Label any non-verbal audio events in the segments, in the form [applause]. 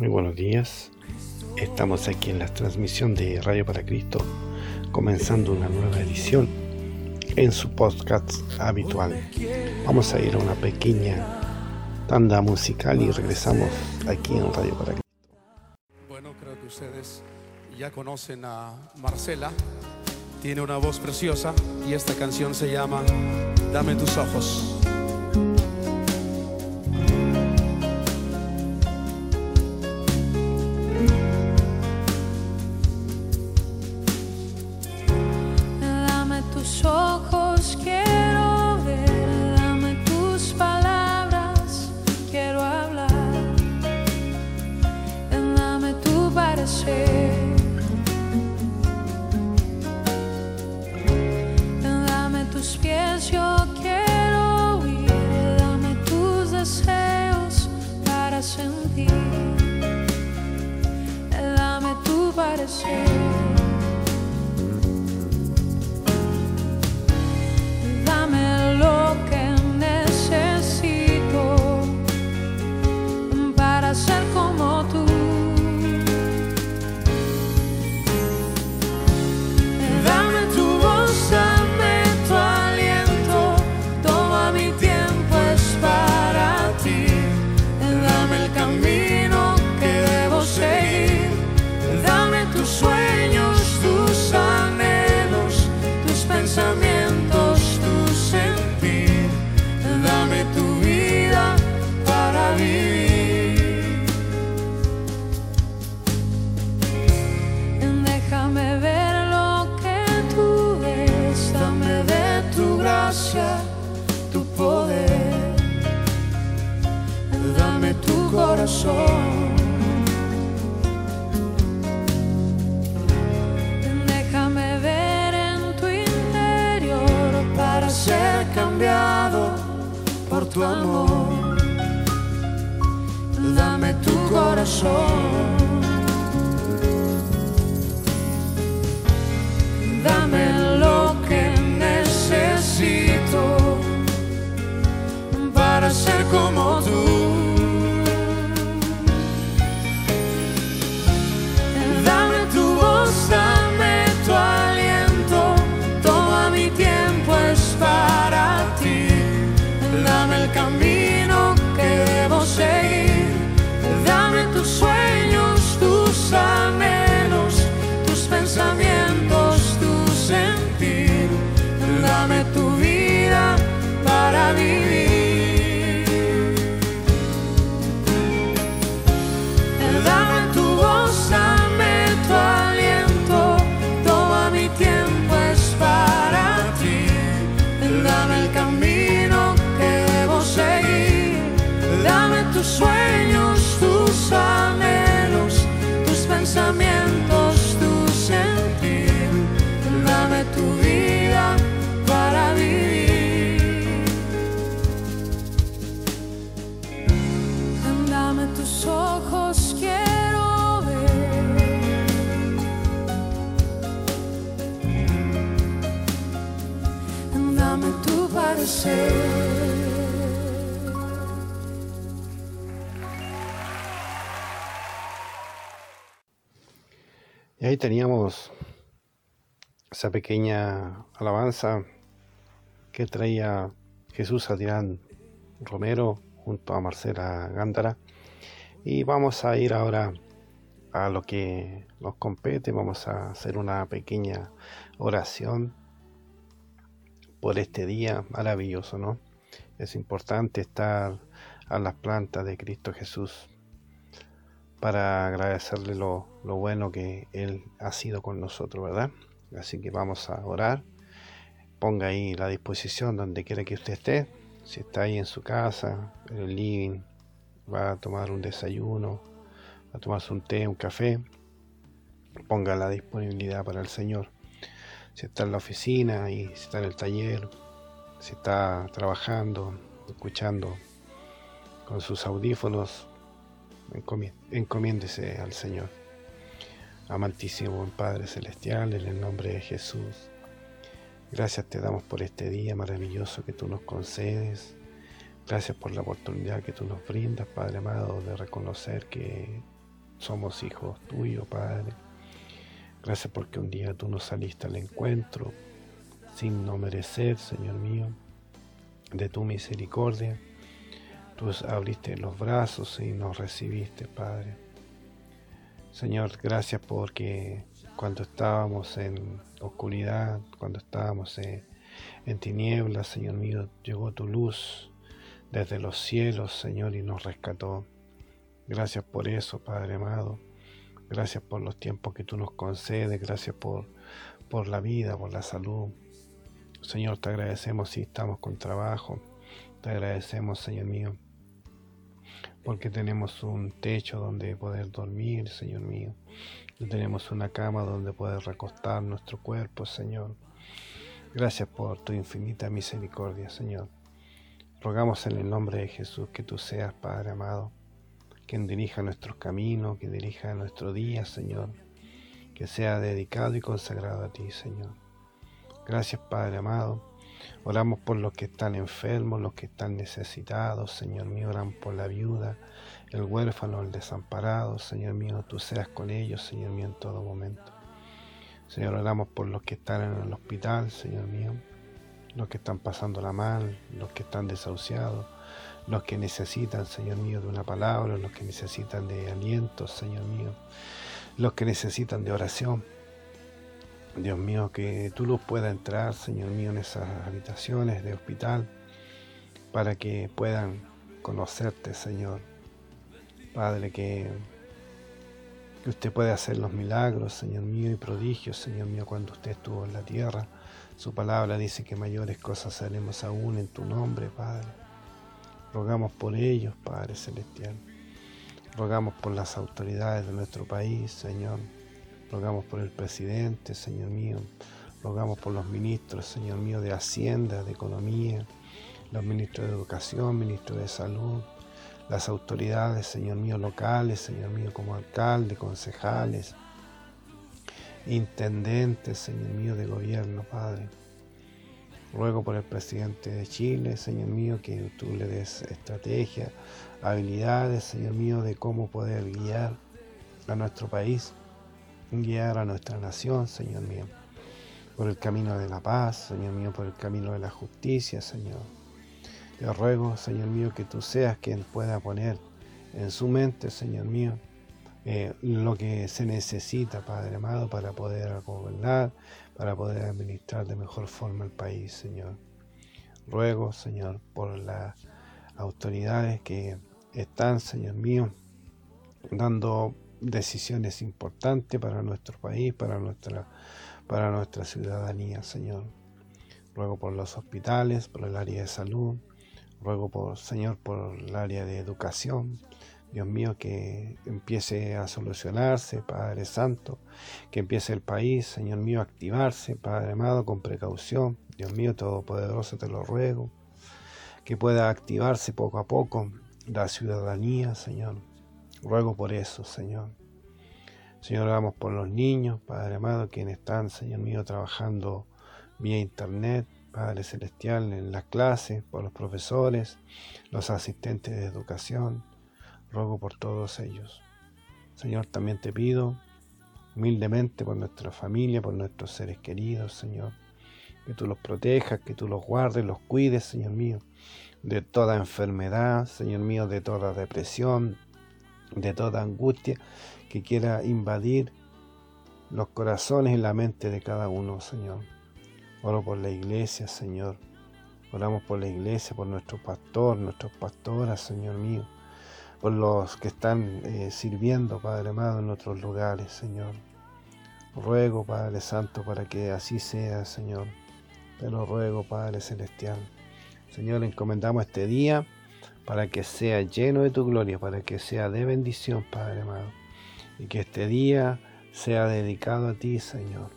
Muy buenos días. Estamos aquí en la transmisión de Radio para Cristo, comenzando una nueva edición en su podcast habitual. Vamos a ir a una pequeña tanda musical y regresamos aquí en Radio para Cristo. Bueno, creo que ustedes ya conocen a Marcela. Tiene una voz preciosa y esta canción se llama Dame tus ojos. Tu amor. Dame tu corazón. Dame tus ahí teníamos esa pequeña alabanza que traía Jesús Adrián Romero junto a Marcela Gándara. Y vamos a ir ahora a lo que nos compete. Vamos a hacer una pequeña oración por este día maravilloso, ¿no? Es importante estar a las plantas de Cristo Jesús para agradecerle lo, lo bueno que Él ha sido con nosotros, ¿verdad? Así que vamos a orar. Ponga ahí la disposición donde quiera que usted esté. Si está ahí en su casa, en el living, va a tomar un desayuno, va a tomarse un té, un café, ponga la disponibilidad para el Señor. Si está en la oficina y si está en el taller, si está trabajando, escuchando con sus audífonos, encomi- encomiéndese al Señor. Amantísimo buen Padre Celestial, en el nombre de Jesús. Gracias te damos por este día maravilloso que tú nos concedes. Gracias por la oportunidad que tú nos brindas, Padre amado, de reconocer que somos hijos tuyos, Padre. Gracias porque un día tú nos saliste al encuentro sin no merecer, Señor mío, de tu misericordia. Tú abriste los brazos y nos recibiste, Padre. Señor, gracias porque cuando estábamos en oscuridad, cuando estábamos en, tinieblas, Señor mío, llegó tu luz desde los cielos, Señor, y nos rescató. Gracias por eso, Padre amado. Gracias por los tiempos que tú nos concedes. Gracias por, por la vida, por la salud. Señor, te agradecemos si estamos con trabajo. Te agradecemos, Señor mío, porque tenemos un techo donde poder dormir, Señor mío. Y tenemos una cama donde poder recostar nuestro cuerpo, Señor. Gracias por tu infinita misericordia, Señor. Rogamos en el nombre de Jesús que tú seas, Padre amado, quien dirija nuestros caminos, que dirija nuestro día, Señor, que sea dedicado y consagrado a ti, Señor. Gracias, Padre amado. Oramos por los que están enfermos, los que están necesitados, Señor mío, oramos por la viuda, el huérfano, el desamparado, Señor mío, tú seas con ellos, Señor mío, en todo momento. Señor, oramos por los que están en el hospital, Señor mío, los que están pasando la mal, los que están desahuciados, los que necesitan, Señor mío, de una palabra, los que necesitan de aliento, Señor mío, los que necesitan de oración. Dios mío, que tu luz pueda entrar, Señor mío, en esas habitaciones de hospital, para que puedan conocerte, Señor. Padre, que, que usted pueda hacer los milagros, Señor mío, y prodigios, Señor mío, cuando usted estuvo en la tierra. Su palabra dice que mayores cosas haremos aún en tu nombre, Padre. Rogamos por ellos, Padre Celestial. Rogamos por las autoridades de nuestro país, Señor. Rogamos por el presidente, Señor mío. Rogamos por los ministros, Señor mío, de Hacienda, de Economía, los ministros de Educación, ministros de Salud, las autoridades, Señor mío, locales, Señor mío, como alcalde, concejales, intendentes, Señor mío, de gobierno, Padre. Ruego por el presidente de Chile, Señor mío, que tú le des estrategia, habilidades, Señor mío, de cómo poder guiar a nuestro país, guiar a nuestra nación, Señor mío, por el camino de la paz, Señor mío, por el camino de la justicia, Señor. Te ruego, Señor mío, que tú seas quien pueda poner en su mente, Señor mío, eh, lo que se necesita, Padre amado, para poder gobernar, para poder administrar de mejor forma el país, Señor. Ruego, Señor, por las autoridades que están, Señor mío, dando decisiones importantes para nuestro país, para nuestra, para nuestra ciudadanía, Señor. Ruego por los hospitales, por el área de salud, ruego por, Señor, por el área de educación, Dios mío, que empiece a solucionarse, Padre Santo, que empiece el país, Señor mío, a activarse, Padre amado, con precaución. Dios mío, Todopoderoso, te lo ruego, que pueda activarse poco a poco la ciudadanía, Señor. Ruego por eso, Señor. Señor, oramos por los niños, Padre amado, quienes están, Señor mío, trabajando vía internet, Padre Celestial, en las clases, por los profesores, los asistentes de educación ruego por todos ellos. Señor, también te pido humildemente por nuestra familia, por nuestros seres queridos, Señor, que tú los protejas, que tú los guardes, los cuides, Señor mío, de toda enfermedad, Señor mío, de toda depresión, de toda angustia que quiera invadir los corazones y la mente de cada uno, Señor. Oro por la iglesia, Señor. Oramos por la iglesia, por nuestro pastor, nuestras pastoras, Señor mío por los que están eh, sirviendo, Padre amado, en otros lugares, Señor. Ruego, Padre Santo, para que así sea, Señor. Te lo ruego, Padre Celestial. Señor, encomendamos este día para que sea lleno de tu gloria, para que sea de bendición, Padre amado. Y que este día sea dedicado a ti, Señor.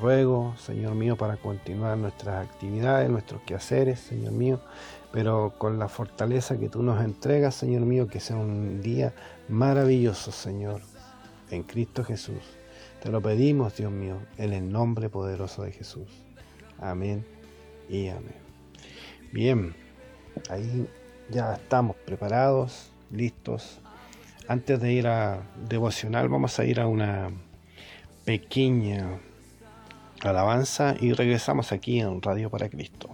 Ruego, Señor mío, para continuar nuestras actividades, nuestros quehaceres, Señor mío, pero con la fortaleza que tú nos entregas, Señor mío, que sea un día maravilloso, Señor, en Cristo Jesús. Te lo pedimos, Dios mío, en el nombre poderoso de Jesús. Amén y amén. Bien, ahí ya estamos preparados, listos, Antes de ir a devocional, vamos a ir a una pequeña alabanza y regresamos aquí en Radio para Cristo.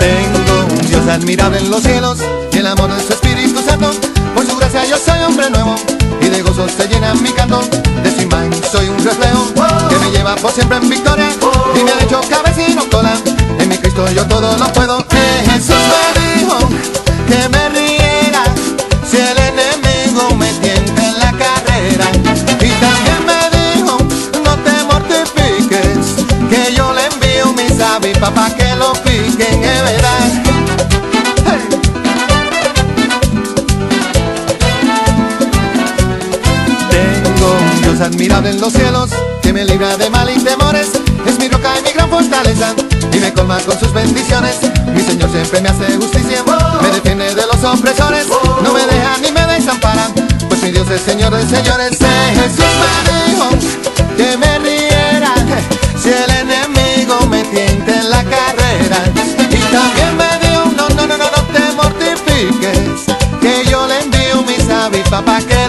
Tengo un Dios admirable en los cielos yo soy hombre nuevo y de gozo se llena mi canto. De su soy un reflejo que me lleva por siempre en victoria y me ha hecho cabecino cola. En mi Cristo yo todo lo puedo. Eh, Jesús me dijo que me riera si el enemigo me tienta en la carrera. Y también me dijo no te mortifiques que yo le envío mis avispas para que lo piquen, es verdad. Dios admirable en los cielos que me libra de mal y temores. Es mi roca y mi gran fortaleza y me colma con sus bendiciones. Mi Señor siempre me hace justicia, me defiende de los opresores, no me deja ni me desampara, pues mi Dios es Señor de señores. Eh, Jesús me dijo que me riera si el enemigo me tienta en la carrera. Y también me dijo, no, no, no, no, no te mortifiques, que yo le envío mis avispas para que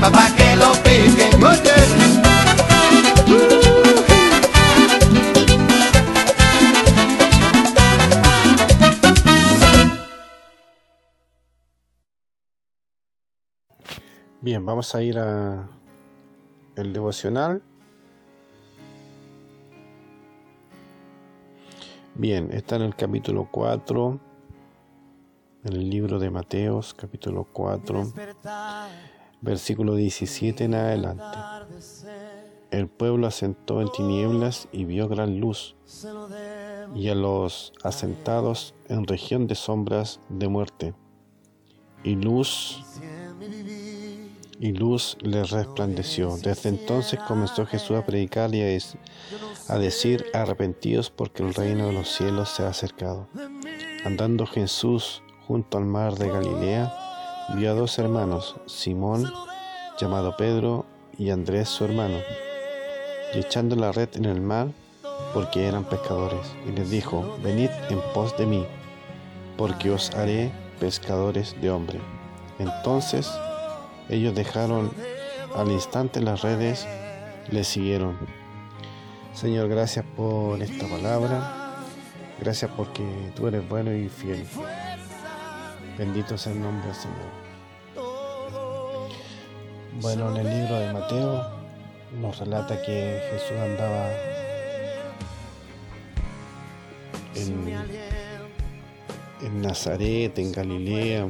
para que lo. Bien, vamos a ir a el devocional. Bien, está en el capítulo 4, en el libro de Mateos, capítulo 4, versículo 17 en adelante. El pueblo asentó en tinieblas y vio gran luz, y a los asentados en región de sombras de muerte. Y luz y luz les resplandeció. Desde entonces comenzó Jesús a predicar y a, decir, arrepentidos porque el reino de los cielos se ha acercado. Andando Jesús junto al mar de Galilea, vio a dos hermanos, Simón, llamado Pedro, y Andrés su hermano, y echando la red en el mar, porque eran pescadores, y les dijo, venid en pos de mí, porque os haré pescadores de hombre. Entonces ellos dejaron al instante las redes, le siguieron. Señor, gracias por esta palabra. Gracias porque tú eres bueno y fiel. Bendito sea el nombre del Señor. Bueno, en el libro de Mateo nos relata que Jesús andaba en, en Nazaret, en Galilea,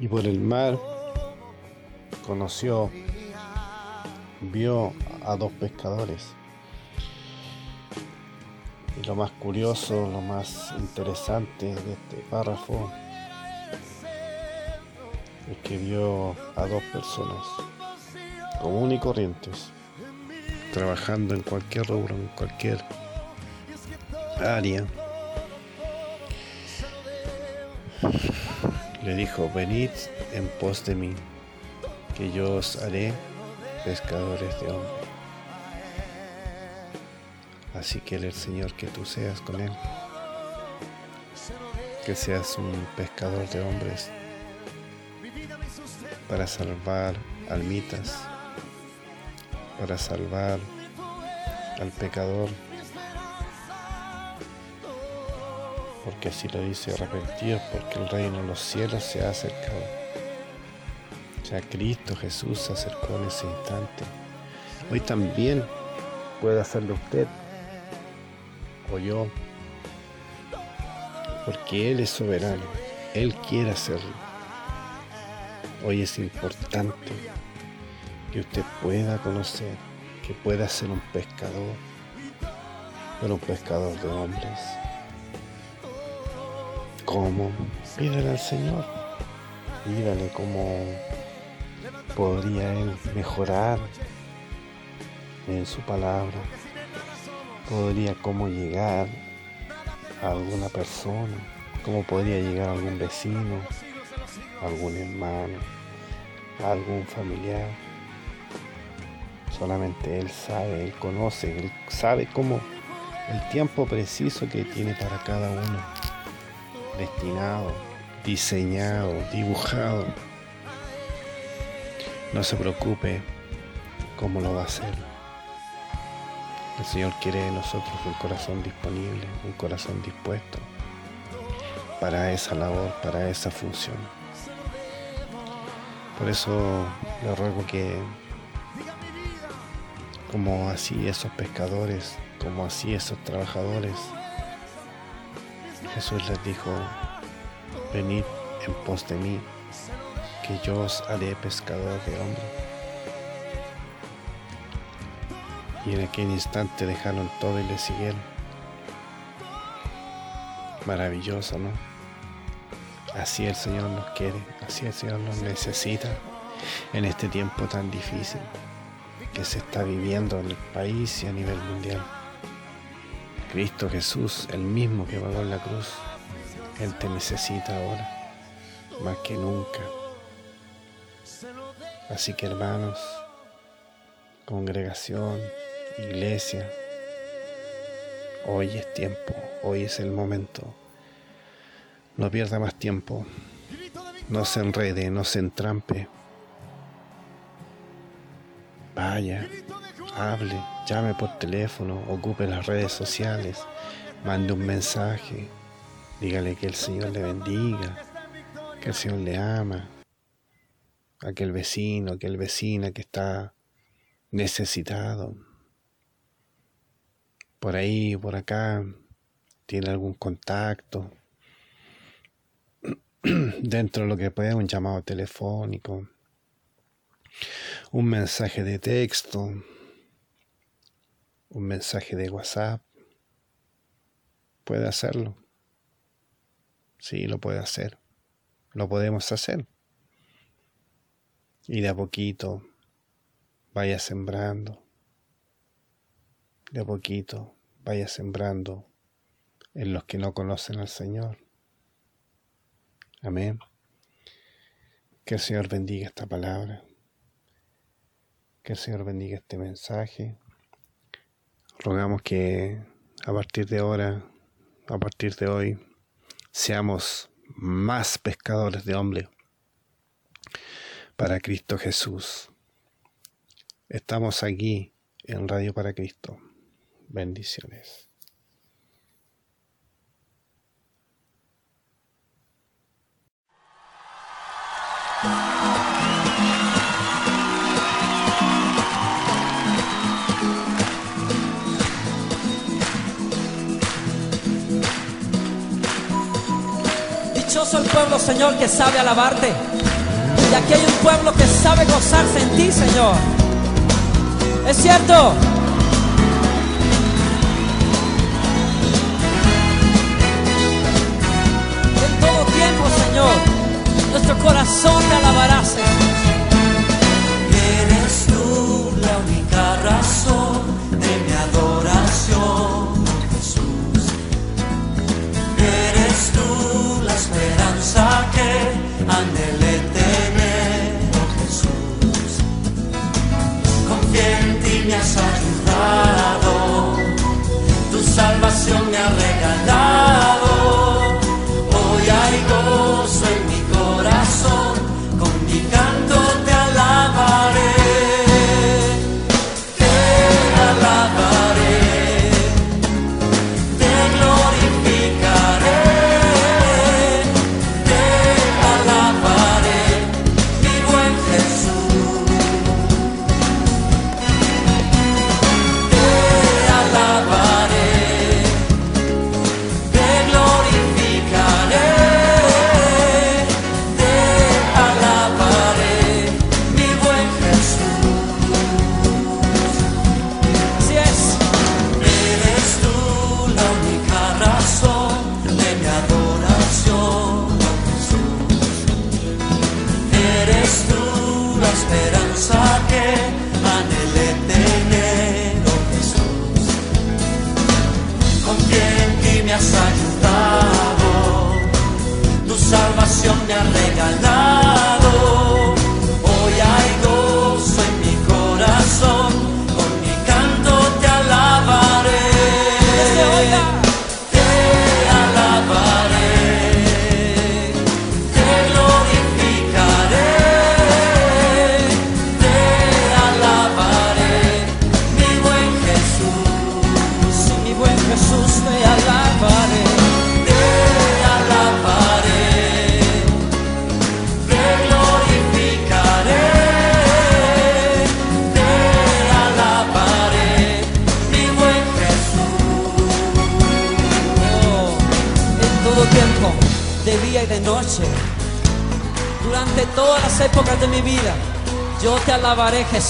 Y por el mar conoció, vio a dos pescadores. Y lo más curioso, lo más interesante de este párrafo es que vio a dos personas comunes y corrientes trabajando en cualquier rubro, en cualquier área. Le dijo, venid en pos de mí, que yo os haré pescadores de hombres. Así que el Señor que tú seas con Él, que seas un pescador de hombres para salvar almitas, para salvar al pecador, porque así lo dice arrepentidos, porque el reino de los cielos se ha acercado. Ya Cristo Jesús se acercó en ese instante. Hoy también puede hacerlo usted o yo, porque Él es soberano, Él quiere hacerlo. Hoy es importante que usted pueda conocer, que pueda ser un pescador, pero un pescador de hombres. ¿Cómo? Pídale al Señor. Pídale cómo podría Él mejorar en su palabra. Podría cómo llegar a alguna persona, cómo podría llegar a algún vecino, algún hermano, algún familiar. Solamente Él sabe, Él conoce, Él sabe cómo el tiempo preciso que tiene para cada uno, destinado, diseñado, dibujado. No se preocupe cómo lo va a hacer. El Señor quiere de nosotros un corazón disponible, un corazón dispuesto para esa labor, para esa función. Por eso le ruego que, como así esos pescadores, como así esos trabajadores, Jesús les dijo, venid en pos de mí, que yo os haré pescador de hombres. Y en aquel instante dejaron todo y le siguieron. Maravilloso, ¿no? Así el Señor nos quiere, así el Señor nos necesita en este tiempo tan difícil que se está viviendo en el país y a nivel mundial. Cristo Jesús, el mismo que pagó la cruz, Él te necesita ahora, más que nunca. Así que hermanos, congregación, iglesia, hoy es tiempo, hoy es el momento. No pierda más tiempo, no se enrede, no se entrampe. Vaya, hable, llame por teléfono, ocupe las redes sociales, mande un mensaje, dígale que el Señor le bendiga, que el Señor le ama, aquel vecino, aquel vecina que está necesitado. Por ahí, por acá, tiene algún contacto. [clears throat] Dentro de lo que puede un llamado telefónico, un mensaje de texto, un mensaje de WhatsApp. Puede hacerlo. Sí, lo puede hacer. Lo podemos hacer. Y de a poquito vaya sembrando. De a poquito vaya sembrando en los que no conocen al Señor. Amén. Que el Señor bendiga esta palabra. Que el Señor bendiga este mensaje. Rogamos que a partir de ahora, a partir de hoy, seamos más pescadores de hombres para Cristo Jesús. Estamos aquí en Radio para Cristo. Bendiciones. Dichoso el pueblo, Señor, que sabe alabarte. Y aquí hay un pueblo que sabe gozarse en ti, Señor. Es cierto. En todo tiempo, Señor, nuestro corazón te alabará, Señor.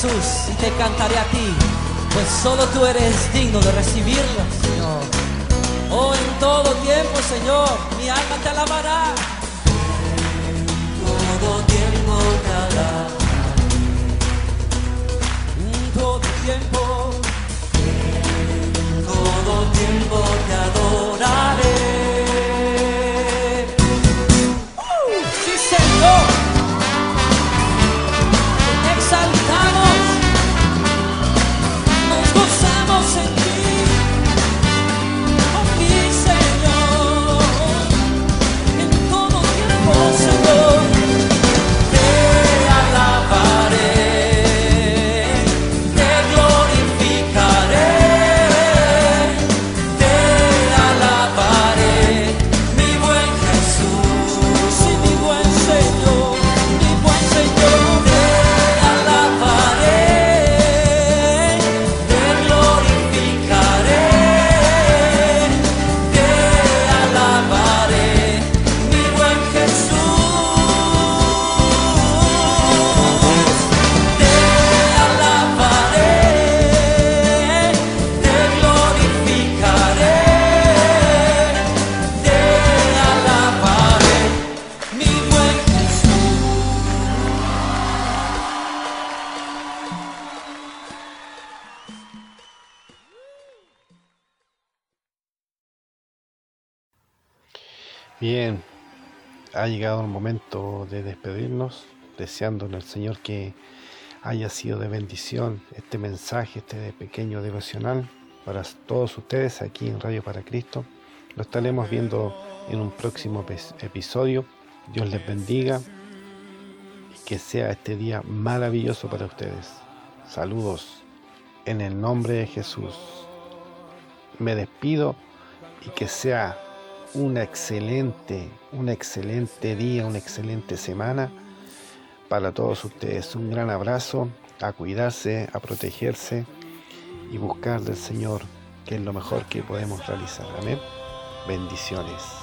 Jesús y te cantaré a ti, pues solo tú eres digno de recibirlo, Señor. Oh, en todo tiempo, Señor, mi alma te alabará. Ha llegado el momento de despedirnos, deseándole al Señor que haya sido de bendición este mensaje, este pequeño devocional para todos ustedes aquí en Radio para Cristo. Lo estaremos viendo en un próximo episodio. Dios les bendiga y que sea este día maravilloso para ustedes. Saludos en el nombre de Jesús. Me despido y que sea una excelente, un excelente día, una excelente semana para todos ustedes. Un gran abrazo, a cuidarse, a protegerse y buscar del Señor, que es lo mejor que podemos realizar. Amén. Bendiciones.